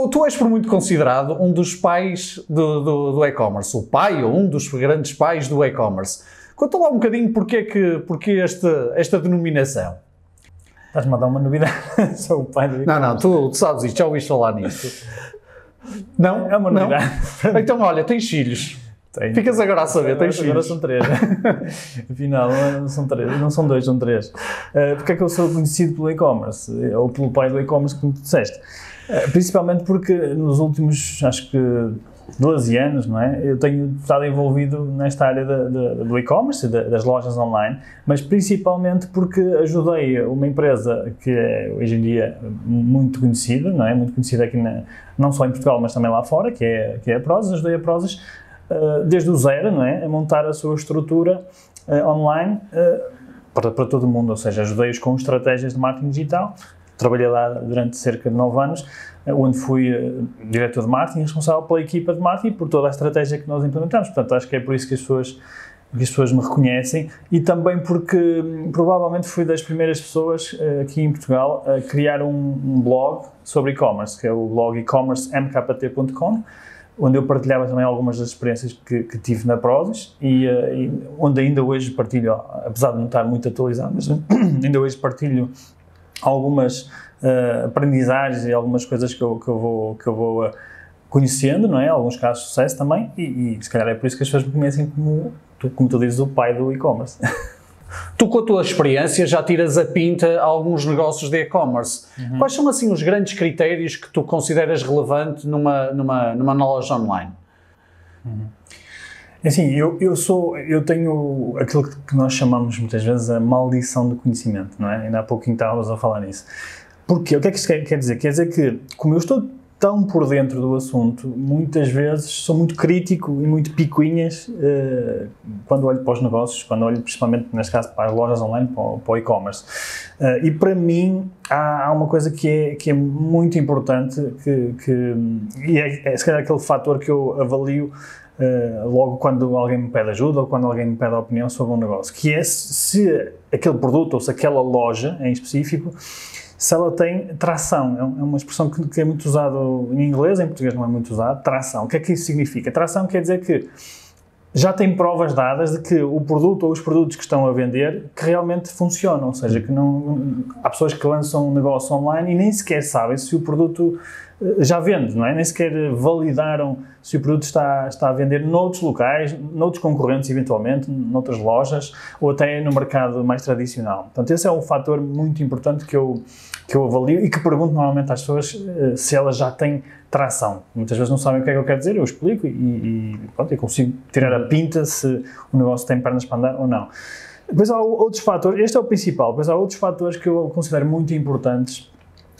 Tu, tu és por muito considerado um dos pais do, do, do e-commerce, o pai ou um dos grandes pais do e-commerce. Conta lá um bocadinho porque, é que, porque este, esta denominação. Estás-me a dar uma novidade. Sou o pai do Não, não, tu, tu sabes isto, já ouviste falar nisto. Não? É uma Não? novidade. Então, olha, tens filhos. Ficas agora a saber, Agora, tens agora filhos. são três. Afinal, não são três, não são dois, são três. Uh, porque é que eu sou conhecido pelo e-commerce? Ou pelo pai do e-commerce, como tu disseste? Uh, principalmente porque nos últimos, acho que 12 anos, não é? Eu tenho estado envolvido nesta área da- da- do e-commerce, da- das lojas online, mas principalmente porque ajudei uma empresa que é hoje em dia muito conhecida, não é? Muito conhecida aqui na, não só em Portugal, mas também lá fora, que é, que é a Prozis. Ajudei a Prozis uh, desde o zero, não é? A montar a sua estrutura uh, online uh, para, para todo o mundo, ou seja, ajudei-os com estratégias de marketing digital. Trabalhei lá durante cerca de nove anos, onde fui diretor de marketing, responsável pela equipa de marketing por toda a estratégia que nós implementamos. Portanto, acho que é por isso que as pessoas que as pessoas me reconhecem e também porque hum, provavelmente fui das primeiras pessoas eh, aqui em Portugal a criar um, um blog sobre e-commerce, que é o blog e-commercemkt.com, onde eu partilhava também algumas das experiências que, que tive na Prozis e, eh, e onde ainda hoje partilho, apesar de não estar muito atualizado, mas ainda hoje partilho algumas eh, aprendizagens e algumas coisas que eu, que eu vou, que eu vou eh, conhecendo, não é? Alguns casos de sucesso também e, e se calhar é por isso que as pessoas me conhecem como, como tu dizes, o pai do e-commerce. Tu, com a tua experiência, já tiras a pinta a alguns negócios de e-commerce. Quais são, assim, os grandes critérios que tu consideras relevante numa, numa, numa loja online? Assim, eu, eu sou, eu tenho aquilo que nós chamamos muitas vezes a maldição do conhecimento, não é? Ainda há pouquinho estávamos a falar nisso. Porquê? O que é que isto quer, quer dizer? Quer dizer que, como eu estou tão por dentro do assunto, muitas vezes sou muito crítico e muito picuinhas eh, quando olho para os negócios, quando olho principalmente, neste caso, para as lojas online, para para o e-commerce. Eh, e para mim, há, há uma coisa que é, que é muito importante, que, que, e é, é se calhar aquele fator que eu avalio Uh, logo quando alguém me pede ajuda ou quando alguém me pede opinião sobre um negócio, que é se, se aquele produto ou se aquela loja em específico, se ela tem tração. É é uma expressão que, que é muito usada em inglês, em português não é muito usada, tração. O que é que isso significa? Tração quer dizer que já tem provas dadas de que o produto ou os produtos que estão a vender que realmente funcionam, ou seja, que não há pessoas que lançam um negócio online e nem sequer sabem se o produto eh, já vende, não é? Nem sequer validaram se o produto está, está a vender noutros locais, noutros concorrentes eventualmente, noutras lojas ou até no mercado mais tradicional. Portanto, esse é um fator muito importante que eu, que eu avalio e que pergunto normalmente às pessoas eh, se elas já têm tração. Muitas vezes não sabem o que é que eu quero dizer, eu explico e, e pronto, eu consigo tirar a pinta se o negócio tem pernas para andar ou não. Depois há outros fatores, este é o principal, depois há outros fatores que eu considero muito importantes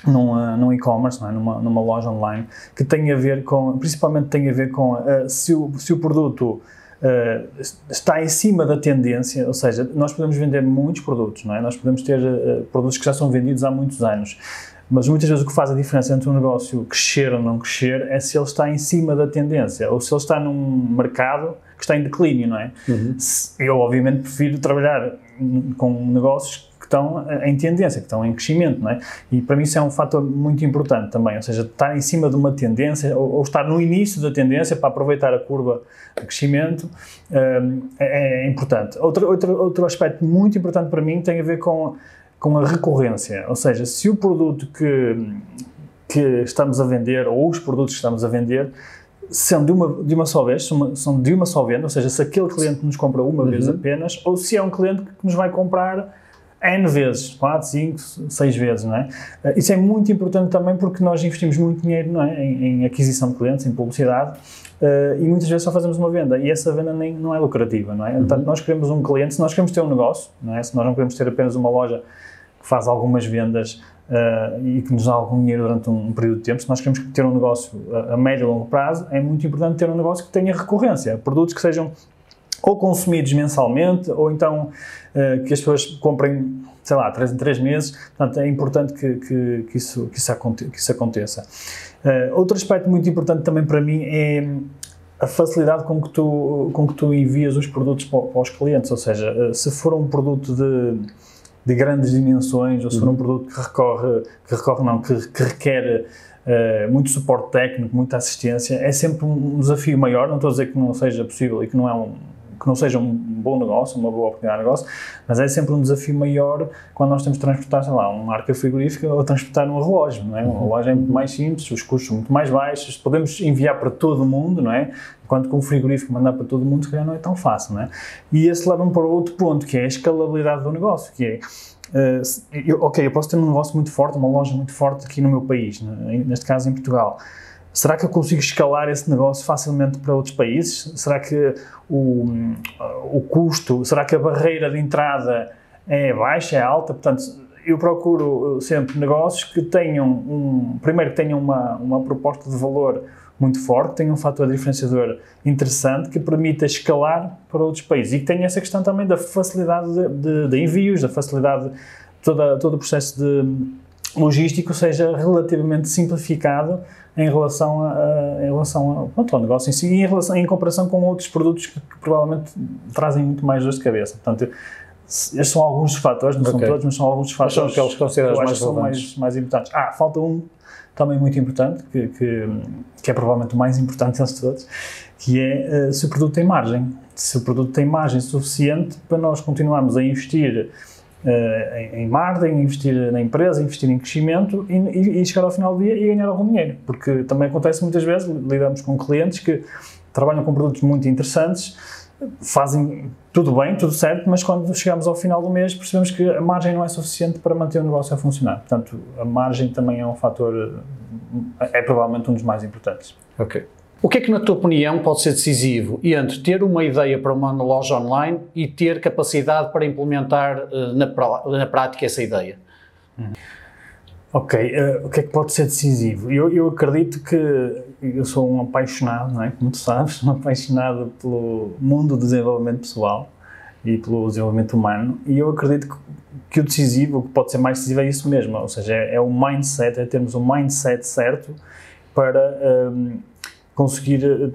num, uh, num e-commerce, é? numa, numa loja online, que tem a ver com, principalmente tem a ver com uh, se, o, se o produto uh, está em cima da tendência, ou seja, nós podemos vender muitos produtos, não é? Nós podemos ter uh, produtos que já são vendidos há muitos anos, mas muitas vezes o que faz a diferença entre um negócio crescer ou não crescer é se ele está em cima da tendência, ou se ele está num mercado que está em declínio, não é? Se- Eu, obviamente, prefiro trabalhar com negócios estão em tendência, que estão em crescimento, não é? E para mim isso é um fator muito importante também, ou seja, estar em cima de uma tendência ou, ou estar no início da tendência para aproveitar a curva de crescimento hum, é, é importante. Outro, outro, outro aspecto muito importante para mim tem a ver com, com a recorrência, ou seja, se o produto que, que estamos a vender ou os produtos que estamos a vender são de uma, de uma só vez, são, de uma só venda, ou seja, se aquele cliente nos compra uma vez apenas, ou se é um cliente que nos vai comprar N vezes, 4, 5, 6 vezes, não é? Eh, Isso é muito importante também porque nós investimos muito dinheiro não é? em, em aquisição de clientes, em publicidade, eh, e muitas vezes só fazemos uma venda, e essa venda nem, não é lucrativa, não é? Portanto, nós queremos um cliente, se nós queremos ter um negócio, não é? Se nós não queremos ter apenas uma loja que faz algumas vendas uh, e que nos dá algum dinheiro durante um, um, período de tempo, se nós queremos ter um negócio a, a médio e longo prazo, é muito importante ter um negócio que tenha recorrência, produtos que sejam ou consumidos mensalmente, ou então uh, que as pessoas comprem, sei lá, 3 em 3 meses. Portanto, é importante que, que, que, isso, que, isso, aconte, que isso aconteça. Uh, outro aspecto muito importante também para mim é a facilidade com que tu, com que tu envias os produtos para, para os clientes. Ou seja, uh, se for um produto de, de grandes dimensões, ou se for um uhum. produto que recorre, que recorre não, que, que requer Uh, muito suporte técnico, muita assistência, é sempre um desafio maior. Não estou a dizer que não seja possível e que não é um, que não seja um bom negócio, uma boa oportunidade de negócio, mas é sempre um desafio maior quando nós temos de transportar, sei lá, uma marca frigorífica ou transportar um relógio, não é? Um relógio é muito mais simples, os custos são muito mais baixos, podemos enviar para todo o mundo, não é? Enquanto com o frigorífico mandar para todo o mundo, se calhar não é tão fácil, não é? E esse leva-me para outro ponto, que é a escalabilidade do negócio, que é Uh, eu, ok, eu posso ter um negócio muito forte, uma loja muito forte aqui no meu país, né? neste caso em Portugal, Será que eu consigo escalar esse negócio facilmente para outros países? Será que o, o custo, será que a barreira de entrada é baixa, é alta? Portanto, eu procuro sempre negócios que tenham um, primeiro que tenham uma, uma proposta de valor muito forte, tenham um fator diferenciador interessante que permita escalar para outros países e que tenha essa questão também da facilidade de, de, de envios, da facilidade, toda, todo o processo de logístico seja relativamente simplificado em relação, a, em relação a, pronto, ao negócio em si e em, relação, em comparação com outros produtos que, que provavelmente trazem muito mais dor de cabeça. Portanto, estes são alguns fatores, não okay. são todos, mas são alguns fatores são aqueles que consideras mais, são mais, mais importantes. Ah, falta um também muito importante, que, que, que é provavelmente o mais importante deles todos, que é uh, se o produto tem margem. Se o produto tem margem suficiente para nós continuarmos a investir uh, em, marketing, investir na empresa, investir em crescimento e, e, e, chegar ao final do dia e ganhar algum dinheiro. Porque também acontece muitas vezes, lidamos com clientes que trabalham com produtos muito interessantes, fazem tudo bem, tudo certo, mas quando chegamos ao final do mês percebemos que a margem não é suficiente para manter o negócio a funcionar. Portanto, a margem também é um fator, é provavelmente um dos mais importantes. Ok. O que é que, na tua opinião, pode ser decisivo entre ter uma ideia para uma loja online e ter capacidade para implementar uh, na, na, prática essa ideia? Hum. Ok, uh, o que é que pode ser decisivo? Eu, eu, acredito que eu sou um apaixonado, não é? como tu sabes, um apaixonado pelo mundo do desenvolvimento pessoal e pelo desenvolvimento humano, e eu acredito que, que o decisivo, o que pode ser mais decisivo é isso mesmo, ou seja, é, é o mindset, é termos o mindset certo para um, conseguir eh,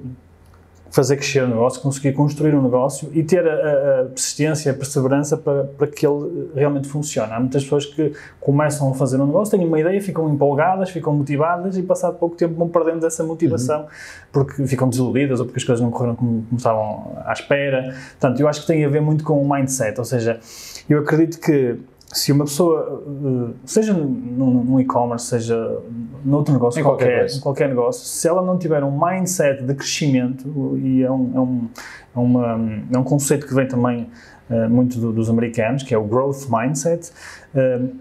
fazer crescer o negócio, conseguir construir um negócio e ter a, a persistência, a perseverança para, para que ele realmente funcione. Há muitas pessoas que começam a fazer um negócio, têm uma ideia, ficam empolgadas, ficam motivadas e passado pouco tempo vão perdendo essa motivação uhum. porque ficam desiludidas ou porque as coisas não correram como, como estavam à espera. Portanto, eu acho que tem a ver muito com o mindset, ou seja, eu acredito que se uma pessoa, eh, seja num, e-commerce, seja noutro negócio, em qualquer, qualquer, qualquer, negócio, se ela não tiver um mindset de crescimento, e é um, é um, é uma, é um conceito que vem também uh, muito do, dos americanos, que é o growth mindset, uh,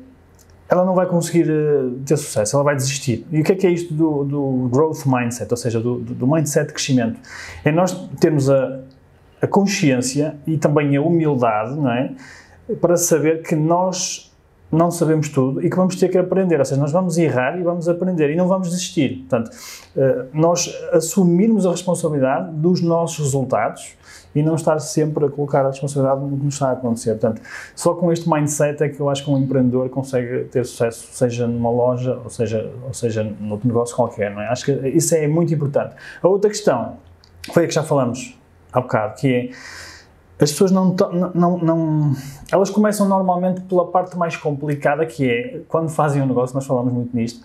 ela não vai conseguir uh, ter sucesso, ela vai desistir. E o que é que é isto do, do growth mindset, ou seja, do, do mindset de crescimento? É nós termos a, a consciência e também a humildade, não é? Para saber que nós não sabemos tudo e que vamos ter que aprender. Ou seja, nós vamos errar e vamos aprender e não vamos desistir. Portanto, eh, nós assumirmos a responsabilidade dos nossos resultados e não estar sempre a colocar a responsabilidade no que nos está a acontecer. Portanto, só com este mindset é que eu acho que um empreendedor consegue ter sucesso, seja numa loja ou seja, ou seja noutro negócio qualquer. Não é? Acho que isso é muito importante. A outra questão foi a que já falamos há bocado, que é as pessoas não, não, não, Elas começam normalmente pela parte mais complicada, que é quando fazem um negócio, nós falamos muito nisto,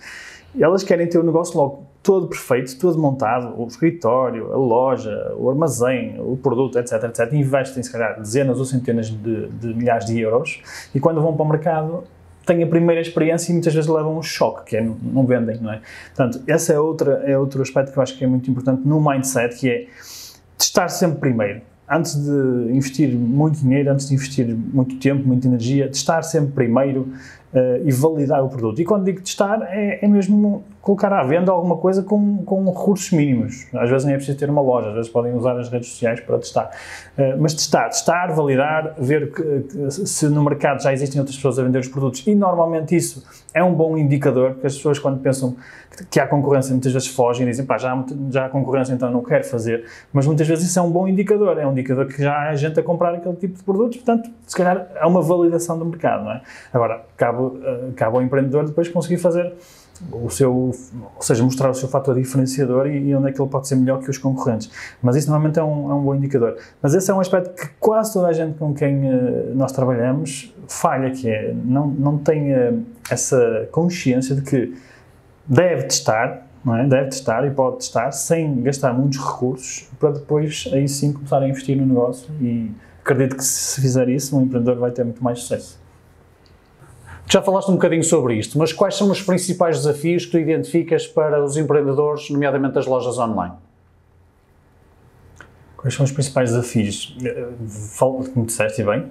elas querem ter o negócio logo todo perfeito, todo montado, o escritório, a loja, o armazém, o produto, etc, etc. Investem, se calhar, dezenas ou centenas de, de milhares de euros e quando vão para o mercado têm a primeira experiência e muitas vezes levam um choque, que é não, vendem, não é? Portanto, esse é, outra, é outro aspecto que eu acho que é muito importante no mindset, que é estar sempre primeiro antes de investir muito dinheiro, antes de investir muito tempo, muita energia, de estar sempre primeiro uh, e validar o produto. E quando digo testar, é, é, mesmo colocar à venda alguma coisa com, com recursos mínimos. Às vezes nem é preciso ter uma loja, às vezes podem usar as redes sociais para testar. Uh, mas testar, testar, validar, ver que, que, se no mercado já existem outras pessoas a vender os produtos e normalmente isso é um bom indicador, porque as pessoas quando pensam que há concorrência muitas vezes fogem e dizem pá, já, já há concorrência então não quero fazer, mas muitas vezes isso é um bom indicador, é um indicador que já há gente a comprar aquele tipo de produtos, portanto se calhar é uma validação do mercado, não é? Agora, cabe, uh, cabe ao empreendedor depois conseguir fazer o seu, ou seja, mostrar o seu fator diferenciador e, e, onde é que ele pode ser melhor que os concorrentes. Mas isso normalmente é um, é um bom indicador. Mas esse é um aspecto que quase toda a gente com quem uh, nós trabalhamos falha, que é não, não tem uh, essa consciência de que deve testar, não é? deve testar e pode testar sem gastar muitos recursos para depois aí sim começar a investir no negócio e acredito que se fizer isso um empreendedor vai ter muito mais sucesso. Já falaste um bocadinho sobre isto, mas quais são os principais desafios que tu identificas para os empreendedores, nomeadamente as lojas online? Quais são os principais desafios? Como disseste bem,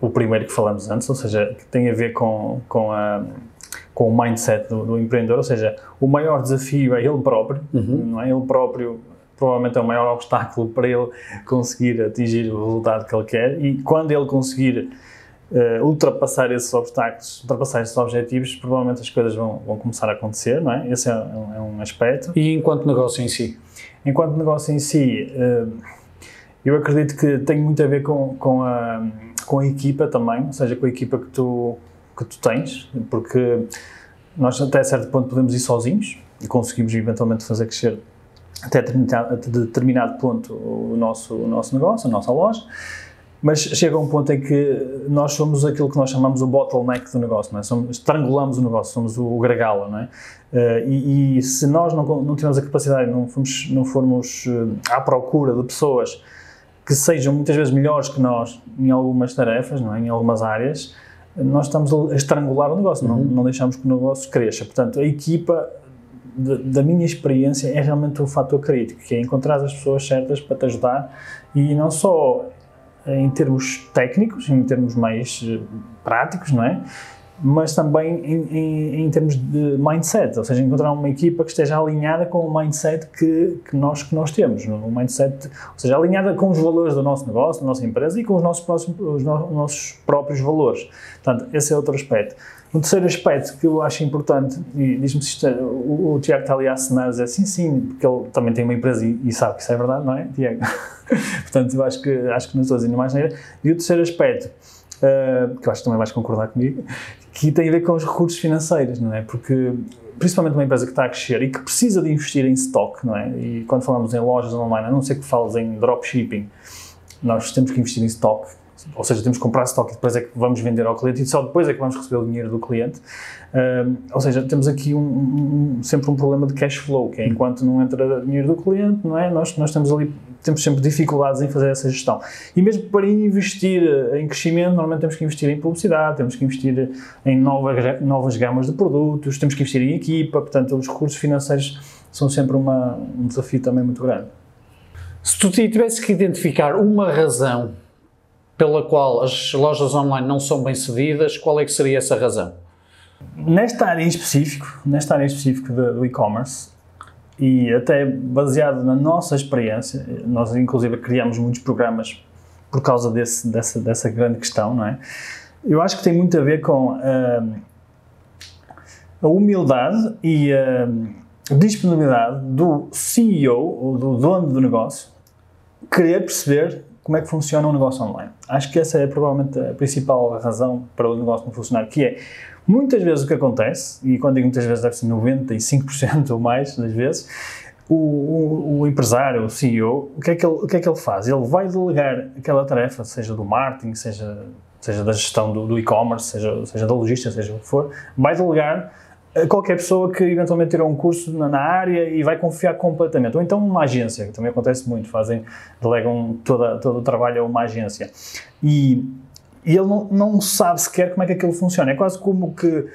o primeiro que falamos antes, ou seja, que tem a ver com, com, a, com o mindset do, do empreendedor, ou seja, o maior desafio é ele próprio, uhum. não é? Ele próprio provavelmente é o maior obstáculo para ele conseguir atingir o resultado que ele quer e quando ele conseguir uh, ultrapassar esses obstáculos, ultrapassar esses objetivos, provavelmente as coisas vão, vão começar a acontecer, não é? Esse é um, é um aspecto. E enquanto negócio em si? Enquanto negócio em si, uh, eu acredito que tem muito a ver com, com, a, com a equipa também, ou seja, com a equipa que tu, que tu tens, porque nós até certo ponto podemos ir sozinhos e conseguimos eventualmente fazer crescer até determinado, determinado ponto o nosso, o nosso negócio, a nossa loja, mas chega um ponto em que nós somos aquilo que nós chamamos o bottleneck do negócio, não é? Somos, estrangulamos o negócio, somos o, o não é? Uh, e, e, se nós não, não tivermos a capacidade, não formos, não formos uh, à procura de pessoas que sejam muitas vezes melhores que nós em algumas tarefas, não é? em algumas áreas, nós estamos a estrangular o negócio, uhum. não, não deixamos que o negócio cresça. Portanto, a equipa, de, da minha experiência, é realmente o fator crítico, que é encontrar as pessoas certas para te ajudar e não só em termos técnicos, em termos mais eh, práticos, não é? Mas também em, em, em, termos de mindset, ou seja, encontrar uma equipa que esteja alinhada com o mindset que, que, nós, que nós temos, é? mindset, ou seja, alinhada com os valores do nosso negócio, da nossa empresa e com os nossos, próximos, os no, nossos próprios valores. Portanto, esse é outro aspecto. Um terceiro aspecto que eu acho importante, e diz-me se isto, é, o, o, Tiago está ali a assinar, dizer sim, sim, porque ele também tem uma empresa e, e sabe que isso é verdade, não é, Tiago? Portanto, eu acho que, acho que não estou a mais neira. E o terceiro aspecto, uh, que eu acho que também vais concordar comigo, que tem a ver com os recursos financeiros, não é? Porque, principalmente uma empresa que está a crescer e que precisa de investir em stock, não é? E quando falamos em lojas online, a não ser que fales em dropshipping, nós temos que investir em stock ou seja, temos que comprar estoque e depois é que vamos vender ao cliente e só depois é que vamos receber o dinheiro do cliente. Uh, ou seja, temos aqui um, um, sempre um problema de cash flow, que é enquanto não entra dinheiro do cliente, não é? Nós, nós temos ali temos sempre dificuldades em fazer essa gestão. E mesmo para investir em crescimento, normalmente temos que investir em publicidade, temos que investir em novas, novas gamas de produtos, temos que investir em equipa, portanto, os recursos financeiros são sempre uma, um desafio também muito grande. Se tu tivesse que identificar uma razão pela qual as lojas online não são bem cedidas, qual é que seria essa razão? Nesta área em específico, nesta área em específico do e-commerce, e até baseado na nossa experiência, nós inclusive criamos muitos programas por causa desse, dessa, dessa grande questão, não é? Eu acho que tem muito a ver com uh, a humildade e a disponibilidade do CEO, ou do dono do negócio, querer perceber como é que funciona um negócio online. Acho que essa é provavelmente a principal razão para o negócio não funcionar, que é muitas vezes o que acontece, e quando digo muitas vezes deve ser 95% ou mais das vezes, o, o, o, empresário, o CEO, o que, é que ele, o que é que ele faz? Ele vai delegar aquela tarefa, seja do marketing, seja, seja da gestão do, do e-commerce, seja, seja da logística, seja o que for, vai delegar qualquer pessoa que eventualmente tirou um curso na, na, área e vai confiar completamente. Ou então uma agência, que também acontece muito, fazem, delegam toda, todo o trabalho a uma agência. E, e ele não, não sabe sequer como é que aquilo funciona. É quase como que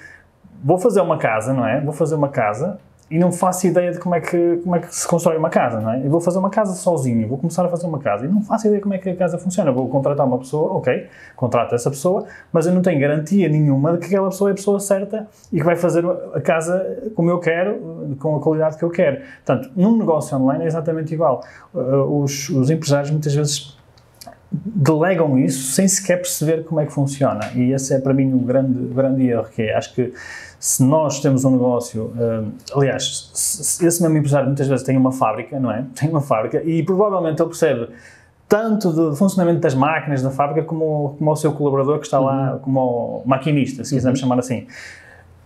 vou fazer uma casa, não é? Vou fazer uma casa e não faço ideia de como é, que, como é que se constrói uma casa, não é? Eu vou fazer uma casa sozinho, vou começar a fazer uma casa e não faço ideia como é que a casa funciona. Vou contratar uma pessoa, ok, contrato essa pessoa, mas eu não tenho garantia nenhuma de que aquela pessoa é a pessoa certa e que vai fazer a casa como eu quero, com a qualidade que eu quero. Portanto, num negócio online é exatamente igual. Uh, os, os empresários muitas vezes delegam isso sem sequer perceber como é que funciona. E esse é para mim o grande, grande erro que é. Acho que se nós temos um negócio, uh, aliás, se, esse mesmo empresário muitas vezes tem uma fábrica, não é? Tem uma fábrica e provavelmente ele percebe tanto do funcionamento das máquinas da fábrica como, como o seu colaborador que está lá, uhum. como o maquinista, se quisermos uhum. chamar assim.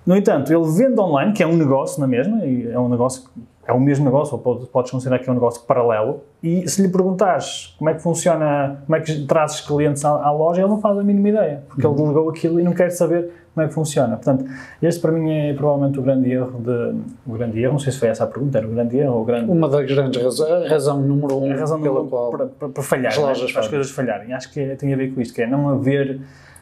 No entanto, ele vende online, que é um negócio na mesma, e é um negócio é o mesmo negócio, ou pode, podes considerar que é um negócio paralelo, e se lhe perguntares como é que funciona, como é que trazes clientes à, à loja, ele não faz a mínima ideia, porque uhum. ele delegou aquilo e não quer saber como é que funciona. Portanto, este para mim é provavelmente o grande erro de, o grande erro, não sei se foi essa a pergunta, era o grande erro ou o grande... Uma das grandes razões, a razão número um a razão pela qual para, para, para falhar, as, lojas né? as coisas falharem. Acho que é, tem a ver com isto, que é não haver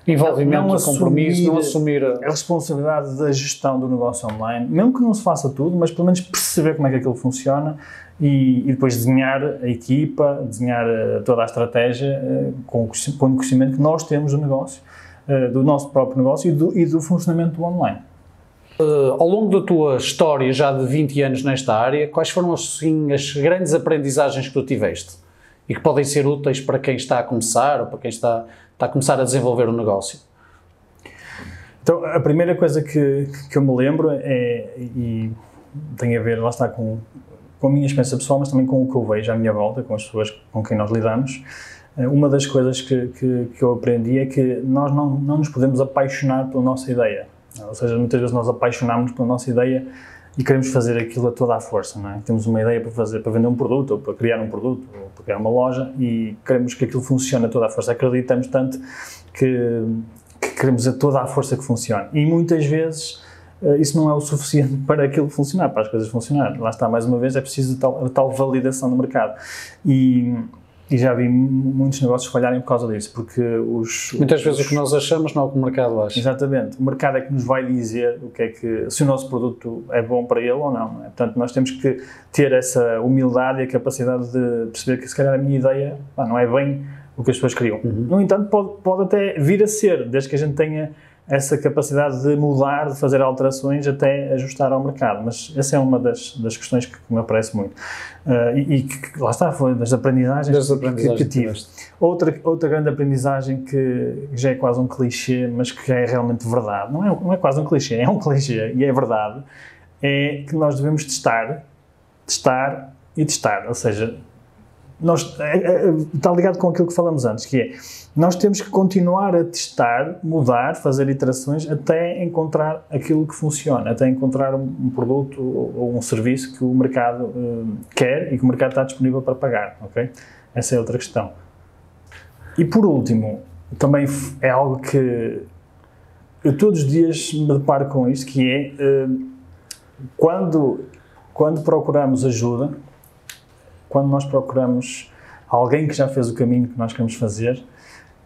envolvimento, não compromisso, não assumir a... responsabilidade da gestão do negócio online, mesmo que não se faça tudo, mas pelo menos perceber como é que aquilo funciona e, e depois desenhar a equipa, desenhar eh, toda a estratégia uh, com, o conhecimento que nós temos do negócio, uh, do nosso próprio negócio e do, e do funcionamento do online. Uh, ao longo da tua história, já de 20 anos nesta área, quais foram assim, as grandes aprendizagens que tu tiveste e que podem ser úteis para quem está a começar ou para quem está está a começar a desenvolver um negócio? Então, a primeira coisa que, que eu me lembro é, e tem a ver, lá está, com, com a minha experiência pessoal, mas também com o que eu vejo à minha volta, com as pessoas com quem nós lidamos. Eh, uma das coisas que, que, que eu aprendi é que nós não, não nos podemos apaixonar pela nossa ideia. Ou seja, muitas vezes nós apaixonamos pela nossa ideia e queremos fazer aquilo a toda a força, não é? Temos uma ideia para fazer, para vender um produto, ou para criar um produto, ou para criar uma loja e queremos que aquilo funcione a toda a força. Acreditamos tanto que, que queremos a toda a força que funcione. E muitas vezes eh, isso não é o suficiente para aquilo funcionar, para as coisas funcionarem. Lá está, mais uma vez, é preciso tal, tal validação no mercado. E e já vi muitos negócios falharem por causa disso, porque os... Muitas vezes o que nós achamos não é o que o mercado acha. Exatamente. O mercado é que nos vai dizer o que é que, se o nosso produto é bom para ele ou não. não é? Portanto, nós temos que ter essa humildade e a capacidade de perceber que se calhar a minha ideia pá, não é bem o que as pessoas queriam. Uhum. No entanto, pode, pode até vir a ser, desde que a gente tenha essa capacidade de mudar, de fazer alterações até ajustar ao mercado. Mas essa é uma das, das questões que me aparece muito. Uh, e, e, que, lá está, foi das aprendizagens, das aprendizagens que, que tive. Outra, outra grande aprendizagem que já é quase um clichê, mas que é realmente verdade, não é, não é quase um clichê, é um clichê e é verdade, é que nós devemos testar, testar e testar. Ou seja, nós, é, é, está ligado com aquilo que falamos antes, que é nós temos que continuar a testar, mudar, fazer iterações até encontrar aquilo que funciona, até encontrar um produto ou um serviço que o mercado uh, quer e que o mercado está disponível para pagar, ok? Essa é outra questão. E por último, também é algo que eu todos os dias me deparo com isto, que é uh, quando, quando procuramos ajuda, quando nós procuramos alguém que já fez o caminho que nós queremos fazer,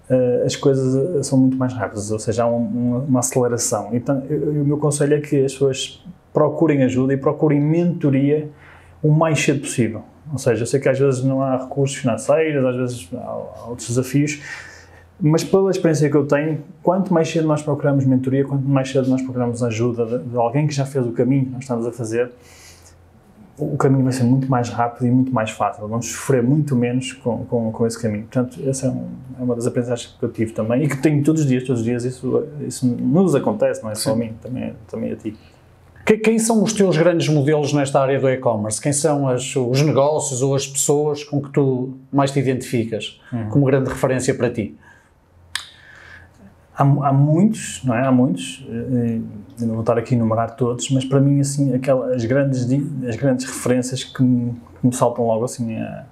uh, as coisas eh, são muito mais rápidas, ou seja, há um, uma aceleração. Então, eu, o meu conselho é que as pessoas procurem ajuda e procurem mentoria o mais cedo possível. Ou seja, eu sei que às vezes não há recursos financeiros, às vezes há outros desafios, mas pela experiência que eu tenho, quanto mais cedo nós procuramos mentoria, quanto mais cedo nós procuramos ajuda de, de alguém que já fez o caminho que nós estamos a fazer, o caminho vai ser muito mais rápido e muito mais fácil. Vamos sofrer muito menos com, com, com esse caminho. Portanto, essa é, um, é, uma das aprendizagens que eu tive também e que tenho todos os dias. Todos os dias isso, isso nos acontece, não é só a mim, também, também a ti. Quem são os teus grandes modelos nesta área do e-commerce? Quem são as, os negócios ou as pessoas com que tu mais te identificas uhum. como grande referência para ti? Há, há, muitos, não é? Há muitos, eh, eu não vou estar aqui a enumerar todos, mas para mim, assim, aquelas, as, grandes, as grandes referências que me, que me saltam logo assim à,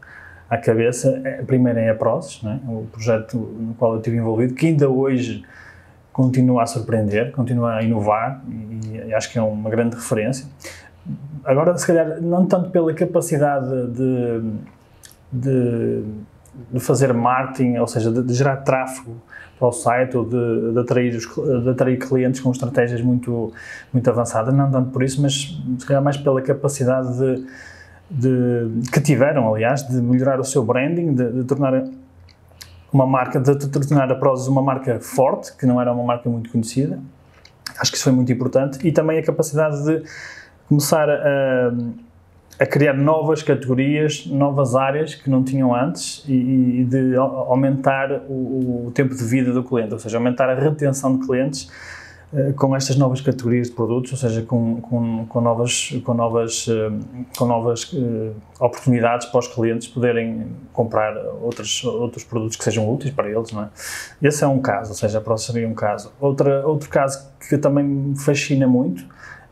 à cabeça, é, a primeira é a Prozis, não é? o projeto no qual eu estive envolvido, que ainda hoje continua a surpreender, continua a inovar e, e acho que é uma grande referência. Agora, se calhar, não tanto pela capacidade de, de de fazer marketing, ou seja, de, de gerar tráfego para o site ou de, de, atrair, os, de atrair clientes com estratégias muito, muito avançadas, não tanto por isso, mas se calhar mais pela capacidade de, de, que tiveram, aliás, de melhorar o seu branding, de, de tornar uma marca, de tornar a Prozis uma marca forte, que não era uma marca muito conhecida. Acho que isso foi muito importante. E também a capacidade de começar a, a criar novas categorias, novas áreas que não tinham antes e, e de aumentar o, o, tempo de vida do cliente, ou seja, aumentar a retenção de clientes uh, com estas novas categorias de produtos, ou seja, com, com, com novas, com novas, uh, com novas uh, oportunidades para os clientes poderem comprar outros, outros produtos que sejam úteis para eles, não é? Esse é um caso, ou seja, a seria um caso. Outra, outro caso que também me fascina muito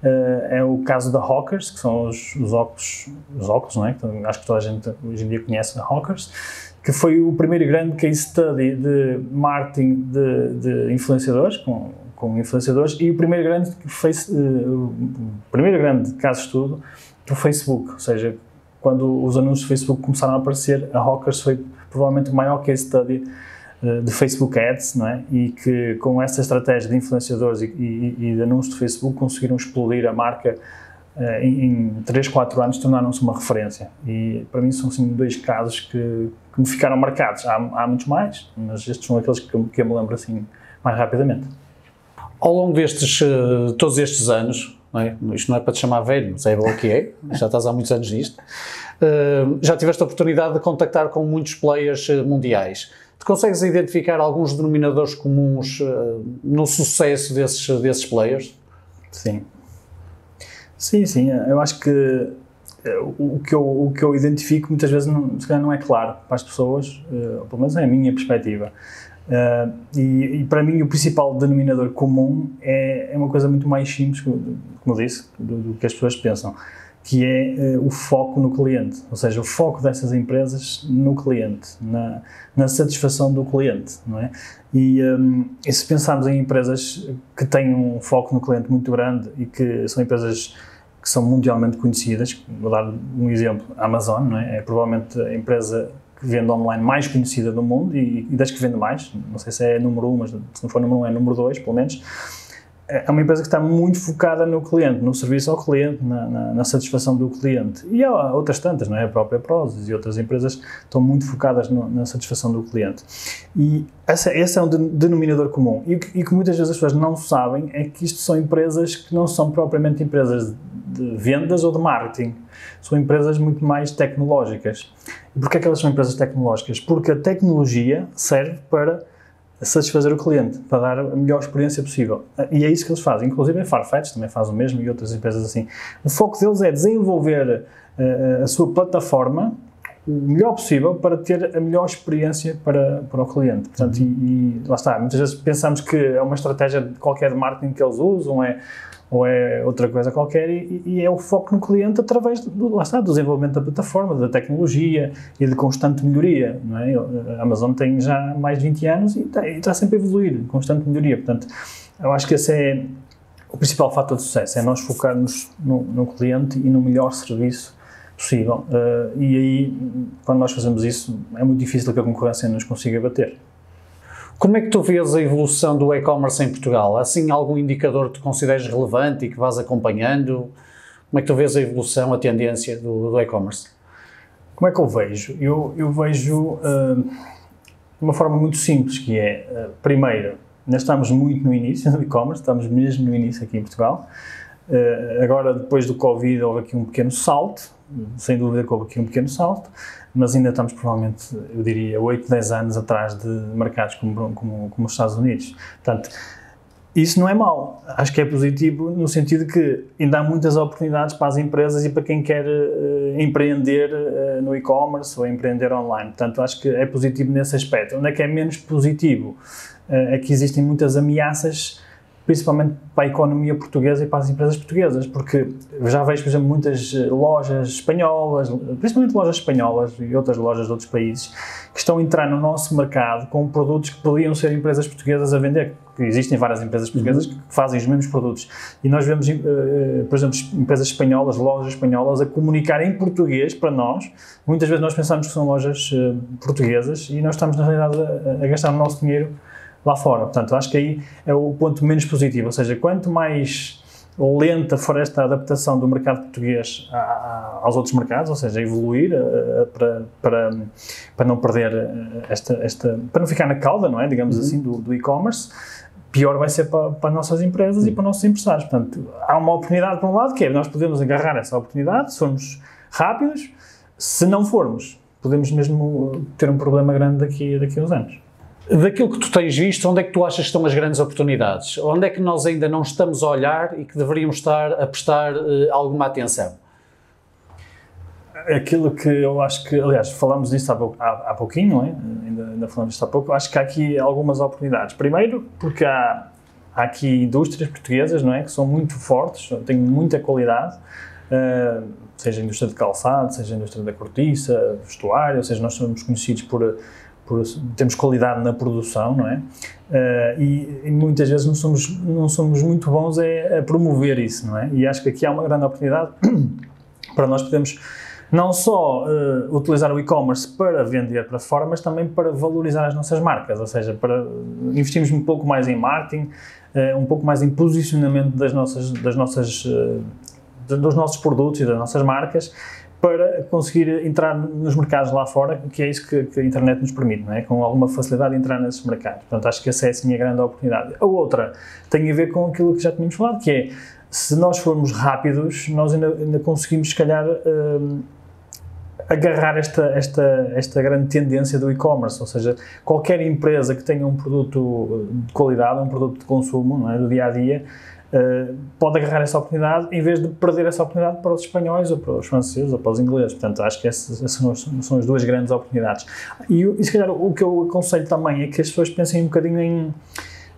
é o caso da Hawkers, que são os, os óculos, os óculos não é? acho que toda a gente hoje em dia conhece a Hawkers, que foi o primeiro grande case study de marketing de, de influenciadores, com, com, influenciadores, e o primeiro grande, face, uh, o primeiro grande caso de estudo do Facebook, ou seja, quando os anúncios do Facebook começaram a aparecer, a Hawkers foi provavelmente o maior case study eh, de Facebook Ads, não é? E que com essa estratégia de influenciadores e, e, e de anúncios de Facebook conseguiram explodir a marca uh, em, em 3, 4 anos, tornaram-se uma referência. E para mim são assim, dois casos que, que me ficaram marcados. Há, há, muitos mais, mas estes são aqueles que, que eu me lembro assim mais rapidamente. Ao longo destes, uh, todos estes anos, não é? isto não é para te chamar velho, mas é o que é, já estás há muitos anos nisto, já tiveste a oportunidade de contactar com muitos players mundiais. Consegues identificar alguns denominadores comuns uh, no sucesso desses, desses players? Sim. Sim, sim. Eu acho que eh, o que eu, o que eu identifico muitas vezes não, se calhar não é claro para as pessoas, uh, pelo menos é a minha perspectiva. Uh, e, e, para mim o principal denominador comum é, é uma coisa muito mais simples, como eu disse, do, do que as pessoas pensam que é uh, o foco no cliente, ou seja, o foco dessas empresas no cliente, na, na satisfação do cliente, não é? E, um, e, se pensarmos em empresas que têm um foco no cliente muito grande e que são empresas que são mundialmente conhecidas, vou dar um exemplo, a Amazon, não é? É provavelmente a empresa que vende online mais conhecida do mundo e, e das que vende mais, não sei se é número um, mas se não for número um é número dois, pelo menos, é uma empresa que está muito focada no cliente, no serviço ao cliente, na, na, na, satisfação do cliente. E há outras tantas, não é? A própria Prozis e outras empresas estão muito focadas no, na satisfação do cliente. E essa, esse é um denominador comum. E o que, muitas vezes as pessoas não sabem é que isto são empresas que não são propriamente empresas de vendas ou de marketing. São empresas muito mais tecnológicas. E porquê é que elas são empresas tecnológicas? Porque a tecnologia serve para satisfazer o cliente, para dar a melhor experiência possível. E é isso que eles fazem. Inclusive a Farfetch também faz o mesmo e outras empresas assim. O foco deles é desenvolver uh, a sua plataforma o melhor possível para ter a melhor experiência para, para o cliente. Portanto, uhum. e, e, lá está, muitas vezes pensamos que é uma estratégia qualquer de marketing que eles usam, é ou é outra coisa qualquer, e, e, é o foco no cliente através do, lá está, do desenvolvimento da plataforma, da tecnologia e de constante melhoria. Não é? A Amazon tem já mais de 20 anos e está, está sempre a evoluir, constante melhoria. Portanto, eu acho que esse é o principal fator de sucesso, é nós focarmos no, no cliente e no melhor serviço possível. Uh, e aí, quando nós fazemos isso, é muito difícil que a concorrência nos consiga bater. Como é que tu vês a evolução do e-commerce em Portugal? Assim algum indicador que tu consideres relevante e que vás acompanhando? Como é que tu vês a evolução, a tendência do, do e-commerce? Como é que eu vejo? Eu, eu vejo uh, de uma forma muito simples, que é, uh, primeiro, nós estamos muito no início do e-commerce, estamos mesmo no início aqui em Portugal. Uh, agora, depois do Covid, houve aqui um pequeno salto, sem dúvida que houve aqui um pequeno salto, mas ainda estamos provavelmente, eu diria, 8, 10 anos atrás de mercados como, como, como os Estados Unidos. Portanto, isso não é mau. Acho que é positivo no sentido que ainda há muitas oportunidades para as empresas e para quem quer uh, empreender uh, no e-commerce ou empreender online. Portanto, acho que é positivo nesse aspecto. Onde é que é menos positivo? Uh, é que existem muitas ameaças principalmente para a economia portuguesa e para as empresas portuguesas, porque já vejo, por exemplo, muitas lojas espanholas, principalmente lojas espanholas e outras lojas de outros países, que estão a entrar no nosso mercado com produtos que podiam ser empresas portuguesas a vender, que existem várias empresas portuguesas que fazem os mesmos produtos. E nós vemos, eh, por exemplo, empresas espanholas, lojas espanholas, a comunicar em português para nós. Muitas vezes nós pensamos que são lojas eh, portuguesas e nós estamos, na realidade, a gastar o nosso dinheiro lá fora. Portanto, acho que aí é o ponto menos positivo, ou seja, quanto mais lenta for esta adaptação do mercado português a, a, aos outros mercados, ou seja, evoluir a, para, para, para não perder esta, esta, para não ficar na cauda, não é, digamos uhum. assim, do, do e-commerce, pior vai ser para, para as nossas empresas uhum. e para os nossos empresários. Portanto, há uma oportunidade por um lado, que é nós podemos agarrar essa oportunidade se formos rápidos, se não formos, podemos mesmo ter um problema grande daqui, daqui a uns anos. Daquilo que tu tens visto, onde é que tu achas que estão as grandes oportunidades? Onde é que nós ainda não estamos a olhar e que deveríamos estar a prestar uh, alguma atenção? Aquilo que eu acho que, aliás, falamos disso há, há, há pouquinho, não é? ainda, ainda falamos disso há pouco, acho que há aqui algumas oportunidades. Primeiro, porque há, há aqui indústrias portuguesas não é? que são muito fortes, têm muita qualidade, uh, seja a indústria de calçado, seja a indústria da cortiça, vestuário, ou seja, nós somos conhecidos por por, temos qualidade na produção, não é? Uh, e, e, muitas vezes não somos, não somos muito bons a, a, promover isso, não é? E acho que aqui há uma grande oportunidade para nós podermos não só uh, utilizar o e-commerce para vender para fora, mas também para valorizar as nossas marcas, ou seja, para investirmos um pouco mais em marketing, uh, um pouco mais em posicionamento das nossas, das nossas, dos nossos produtos e das nossas marcas para conseguir entrar nos mercados lá fora, que é isso que, que, a internet nos permite, não é? com alguma facilidade entrar nesses mercados. Portanto, acho que essa é assim a grande oportunidade. A outra tem a ver com aquilo que já tínhamos falado, que é, se nós formos rápidos, nós ainda, ainda conseguimos, se calhar, um, agarrar esta, esta, esta grande tendência do e-commerce, ou seja, qualquer empresa que tenha um produto de qualidade, um produto de consumo, é? do dia-a-dia, -dia, Uh, pode agarrar essa oportunidade em vez de perder essa oportunidade para os espanhóis ou para os franceses ou para os ingleses. Portanto, acho que essas, essas são as duas grandes oportunidades. E, e se calhar o que eu aconselho também é que as pessoas pensem um bocadinho em,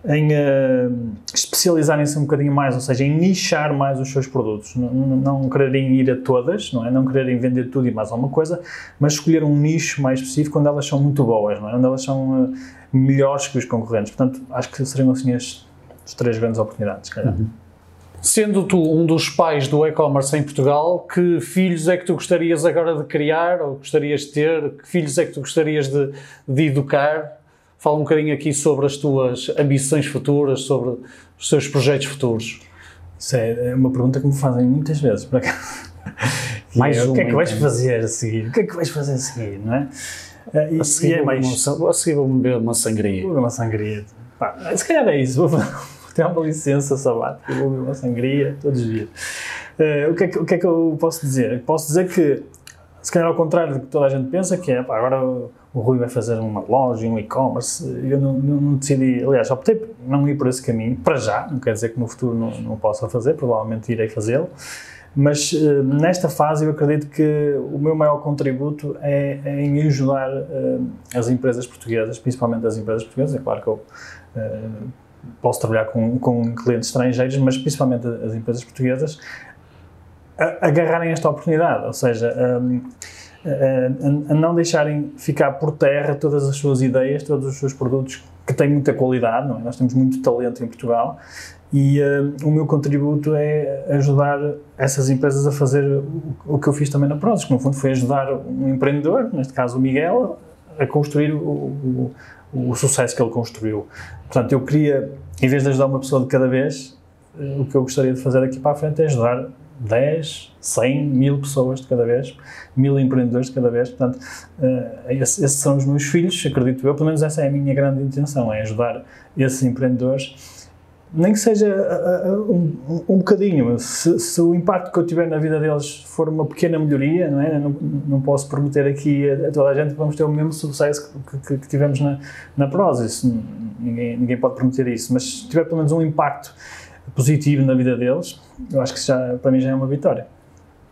em uh, especializarem-se um bocadinho mais, ou seja, em nichar mais os seus produtos. Não, não, quererem ir a todas, não é? Não quererem vender tudo e mais alguma coisa, mas escolher um nicho mais específico onde elas são muito boas, não é? Onde elas são uh, melhores que os concorrentes. Portanto, acho que seriam assim as as três grandes oportunidades, calhar. Uhum. Sendo tu um dos pais do e-commerce em Portugal, que filhos é que tu gostarias agora de criar ou gostarias de ter? Que filhos é que tu gostarias de, de educar? Fala um bocadinho aqui sobre as tuas ambições futuras, sobre os teus projetos futuros. Isso é, é uma pergunta que me fazem muitas vezes. Para cá. Mais é, o que é que vais então. fazer a seguir? O que é que vais fazer a seguir, não é? E, a seguir, é mais... uma, a seguir vou beber uma sangria. Vou beber uma sangria. Pá, se calhar é isso. Vou, ter uma licença sabática, vou beber uma sangria todos os dias. Uh, o, que é que, o que é que eu posso dizer? Posso dizer que, se calhar ao contrário do que toda a gente pensa, que é, pá, agora o, Rui vai fazer uma loja, um e-commerce, eu não, não, não, decidi, aliás, optei por não ir por esse caminho, para já, não quer dizer que no futuro não, não possa fazer, provavelmente irei fazê-lo, mas uh, nesta fase eu acredito que o meu maior contributo é, é em ajudar uh, as empresas portuguesas, principalmente as empresas portuguesas, é claro que eu posso trabalhar com, com clientes estrangeiros, mas principalmente as empresas portuguesas, a, agarrarem esta oportunidade, ou seja, a, a, a, não deixarem ficar por terra todas as suas ideias, todos os seus produtos que têm muita qualidade, não é? Nós temos muito talento em Portugal e uh, o meu contributo é ajudar essas empresas a fazer o, o que eu fiz também na Prozis, que no fundo foi ajudar um empreendedor, neste caso o Miguel, a construir o, o, o sucesso que ele construiu. Portanto, eu queria, em vez de ajudar uma pessoa de cada vez, eh, o que eu gostaria de fazer aqui para a frente é ajudar 10, 100, mil pessoas de cada vez, mil empreendedores de cada vez. Portanto, uh, esses, são os meus filhos, acredito eu, pelo menos essa é a minha grande intenção, é ajudar esses empreendedores nem que seja uh, um, um bocadinho, se, se, o impacto que eu tiver na vida deles for uma pequena melhoria, não é? Não, não posso prometer aqui a, a, toda a gente que vamos ter o mesmo sucesso que, que, que tivemos na, na Prozis, ninguém, ninguém pode prometer isso, mas se tiver pelo menos um impacto positivo na vida deles, eu acho que já, para mim já é uma vitória.